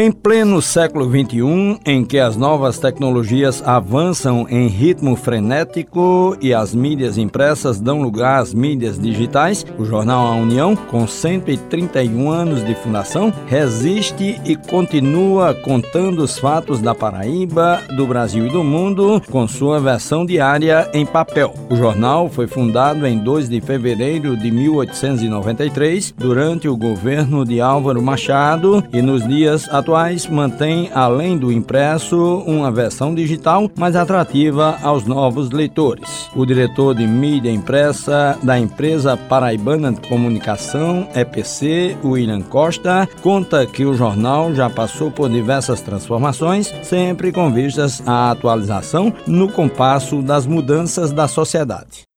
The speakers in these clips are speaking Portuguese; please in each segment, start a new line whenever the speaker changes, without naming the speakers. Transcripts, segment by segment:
Em pleno século XXI, em que as novas tecnologias avançam em ritmo frenético e as mídias impressas dão lugar às mídias digitais, o jornal A União, com 131 anos de fundação, resiste e continua contando os fatos da Paraíba, do Brasil e do mundo, com sua versão diária em papel. O jornal foi fundado em 2 de fevereiro de 1893, durante o governo de Álvaro Machado, e nos dias atuais atuais mantém, além do impresso, uma versão digital mais atrativa aos novos leitores. O diretor de mídia impressa da empresa paraibana de comunicação, EPC, William Costa, conta que o jornal já passou por diversas transformações, sempre com vistas à atualização no compasso das mudanças da sociedade.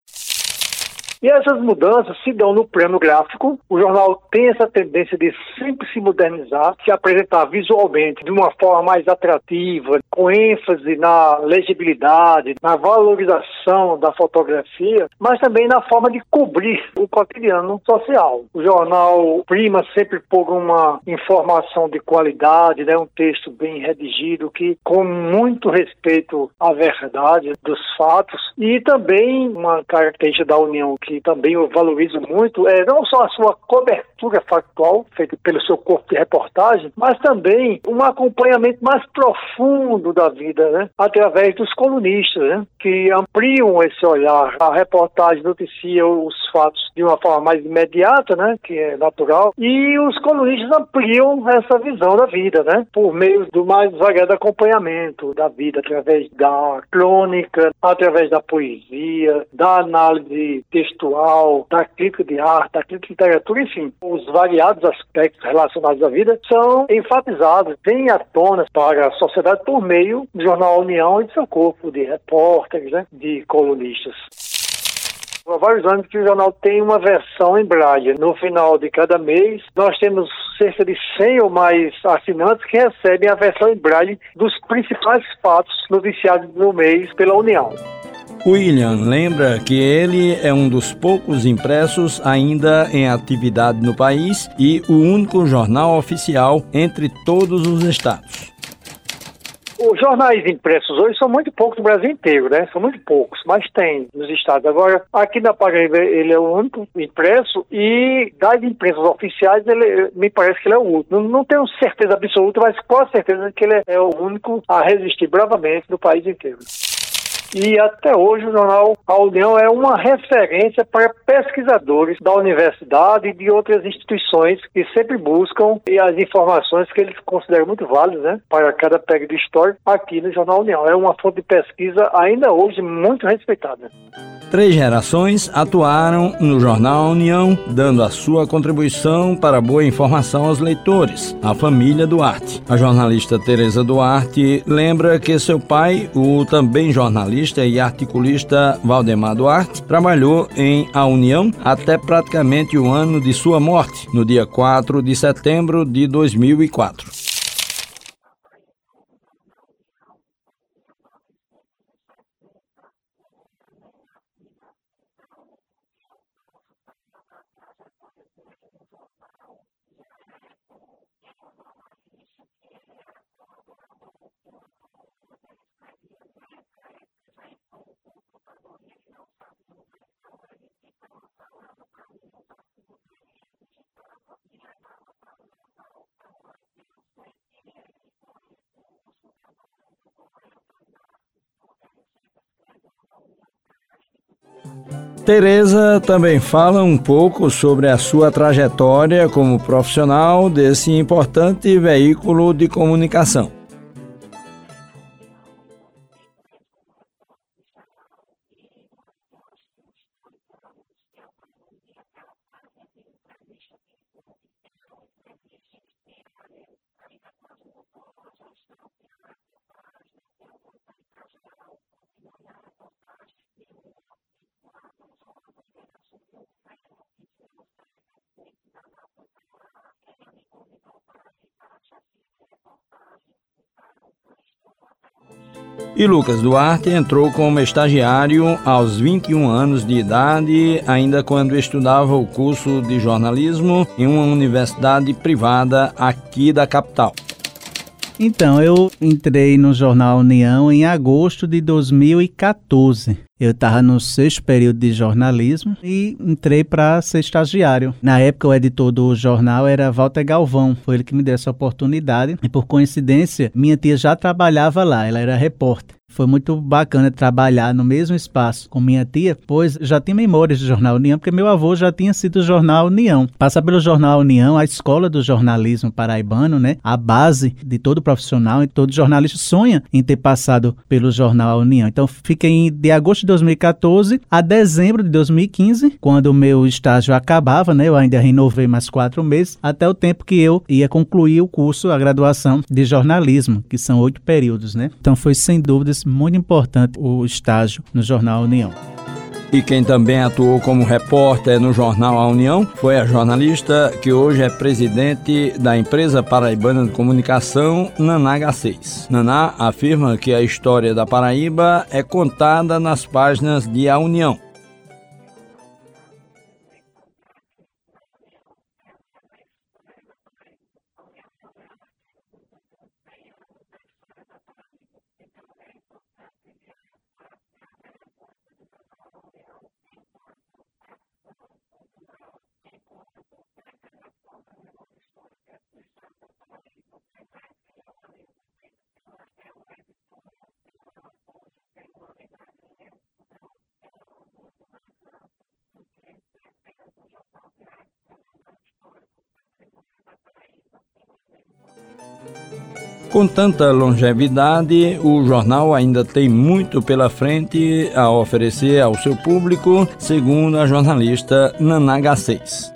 E essas mudanças se dão no plano gráfico. O jornal tem essa tendência de sempre se modernizar, se apresentar visualmente de uma forma mais atrativa, com ênfase na legibilidade, na valorização da fotografia, mas também na forma de cobrir o cotidiano social. O jornal prima sempre por uma informação de qualidade, né, um texto bem redigido que com muito respeito à verdade dos fatos e também uma característica da União que que também eu valorizo muito, é não só a sua cobertura factual, feita pelo seu corpo de reportagem, mas também um acompanhamento mais profundo da vida, né? através dos colunistas, né? Que ampliam esse olhar. A reportagem noticia os fatos de uma forma mais imediata, né? que é natural, e os colunistas ampliam essa visão da vida, né? por meio do mais variado acompanhamento da vida, através da crônica, através da poesia, da análise textual da crítica de arte, da crítica de literatura, enfim, os variados aspectos relacionados à vida são enfatizados, vêm à tona para a sociedade por meio do jornal União e de seu corpo de né, de colunistas. Há vários anos que o jornal tem uma versão em braille. No final de cada mês, nós temos cerca de 100 ou mais assinantes que recebem a versão em braille dos principais fatos noticiados no mês pela União.
William lembra que ele é um dos poucos impressos ainda em atividade no país e o único jornal oficial entre todos os estados.
Os jornais impressos hoje são muito poucos no Brasil inteiro, né? São muito poucos, mas tem nos estados. Agora, aqui na Paraíba ele é o único impresso e das impressas oficiais ele me parece que ele é o último. Não, não tenho certeza absoluta, mas com certeza que ele é o único a resistir bravamente no país inteiro e até hoje o jornal A União é uma referência para pesquisadores da universidade e de outras instituições que sempre buscam as informações que eles consideram muito válidas né, para cada período histórico aqui no Jornal União. É uma fonte de pesquisa ainda hoje muito respeitada.
Três gerações atuaram no jornal União, dando a sua contribuição para a boa informação aos leitores, a família Duarte. A jornalista Teresa Duarte lembra que seu pai, o também jornalista e articulista Valdemar Duarte, trabalhou em A União até praticamente o ano de sua morte, no dia 4 de setembro de 2004. Tereza também fala um pouco sobre a sua trajetória como profissional desse importante veículo de comunicação. E Lucas Duarte entrou como estagiário aos 21 anos de idade, ainda quando estudava o curso de jornalismo em uma universidade privada aqui da capital.
Então, eu entrei no jornal União em agosto de 2014. Eu estava no sexto período de jornalismo e entrei para ser estagiário. Na época, o editor do jornal era Walter Galvão. Foi ele que me deu essa oportunidade. E por coincidência, minha tia já trabalhava lá, ela era repórter. Foi muito bacana trabalhar no mesmo espaço com minha tia, pois já tinha memórias do Jornal União, porque meu avô já tinha sido do Jornal União. Passar pelo Jornal União, a escola do jornalismo paraibano, né? A base de todo profissional e todo jornalista sonha em ter passado pelo Jornal União. Então, fiquei de agosto de 2014 a dezembro de 2015, quando o meu estágio acabava, né? Eu ainda renovei mais quatro meses, até o tempo que eu ia concluir o curso, a graduação de jornalismo, que são oito períodos, né? Então, foi sem dúvidas muito importante o estágio no jornal União.
E quem também atuou como repórter no jornal A União foi a jornalista que hoje é presidente da empresa paraibana de comunicação, Naná H6. Naná afirma que a história da Paraíba é contada nas páginas de A União Com tanta longevidade, o jornal ainda tem muito pela frente a oferecer ao seu público, segundo a jornalista Nanaga 6.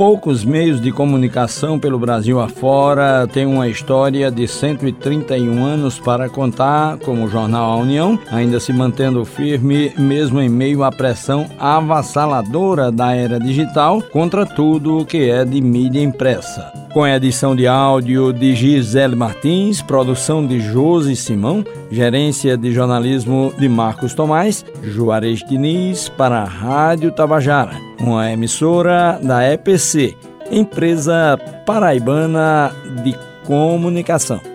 Poucos meios de comunicação pelo Brasil afora têm uma história de 131 anos para contar, como o jornal A União, ainda se mantendo firme mesmo em meio à pressão avassaladora da era digital contra tudo o que é de mídia impressa. Com a edição de áudio de Gisele Martins, produção de Josi Simão, gerência de jornalismo de Marcos Tomás, Juarez Diniz para a Rádio Tabajara, uma emissora da EPC, empresa paraibana de comunicação.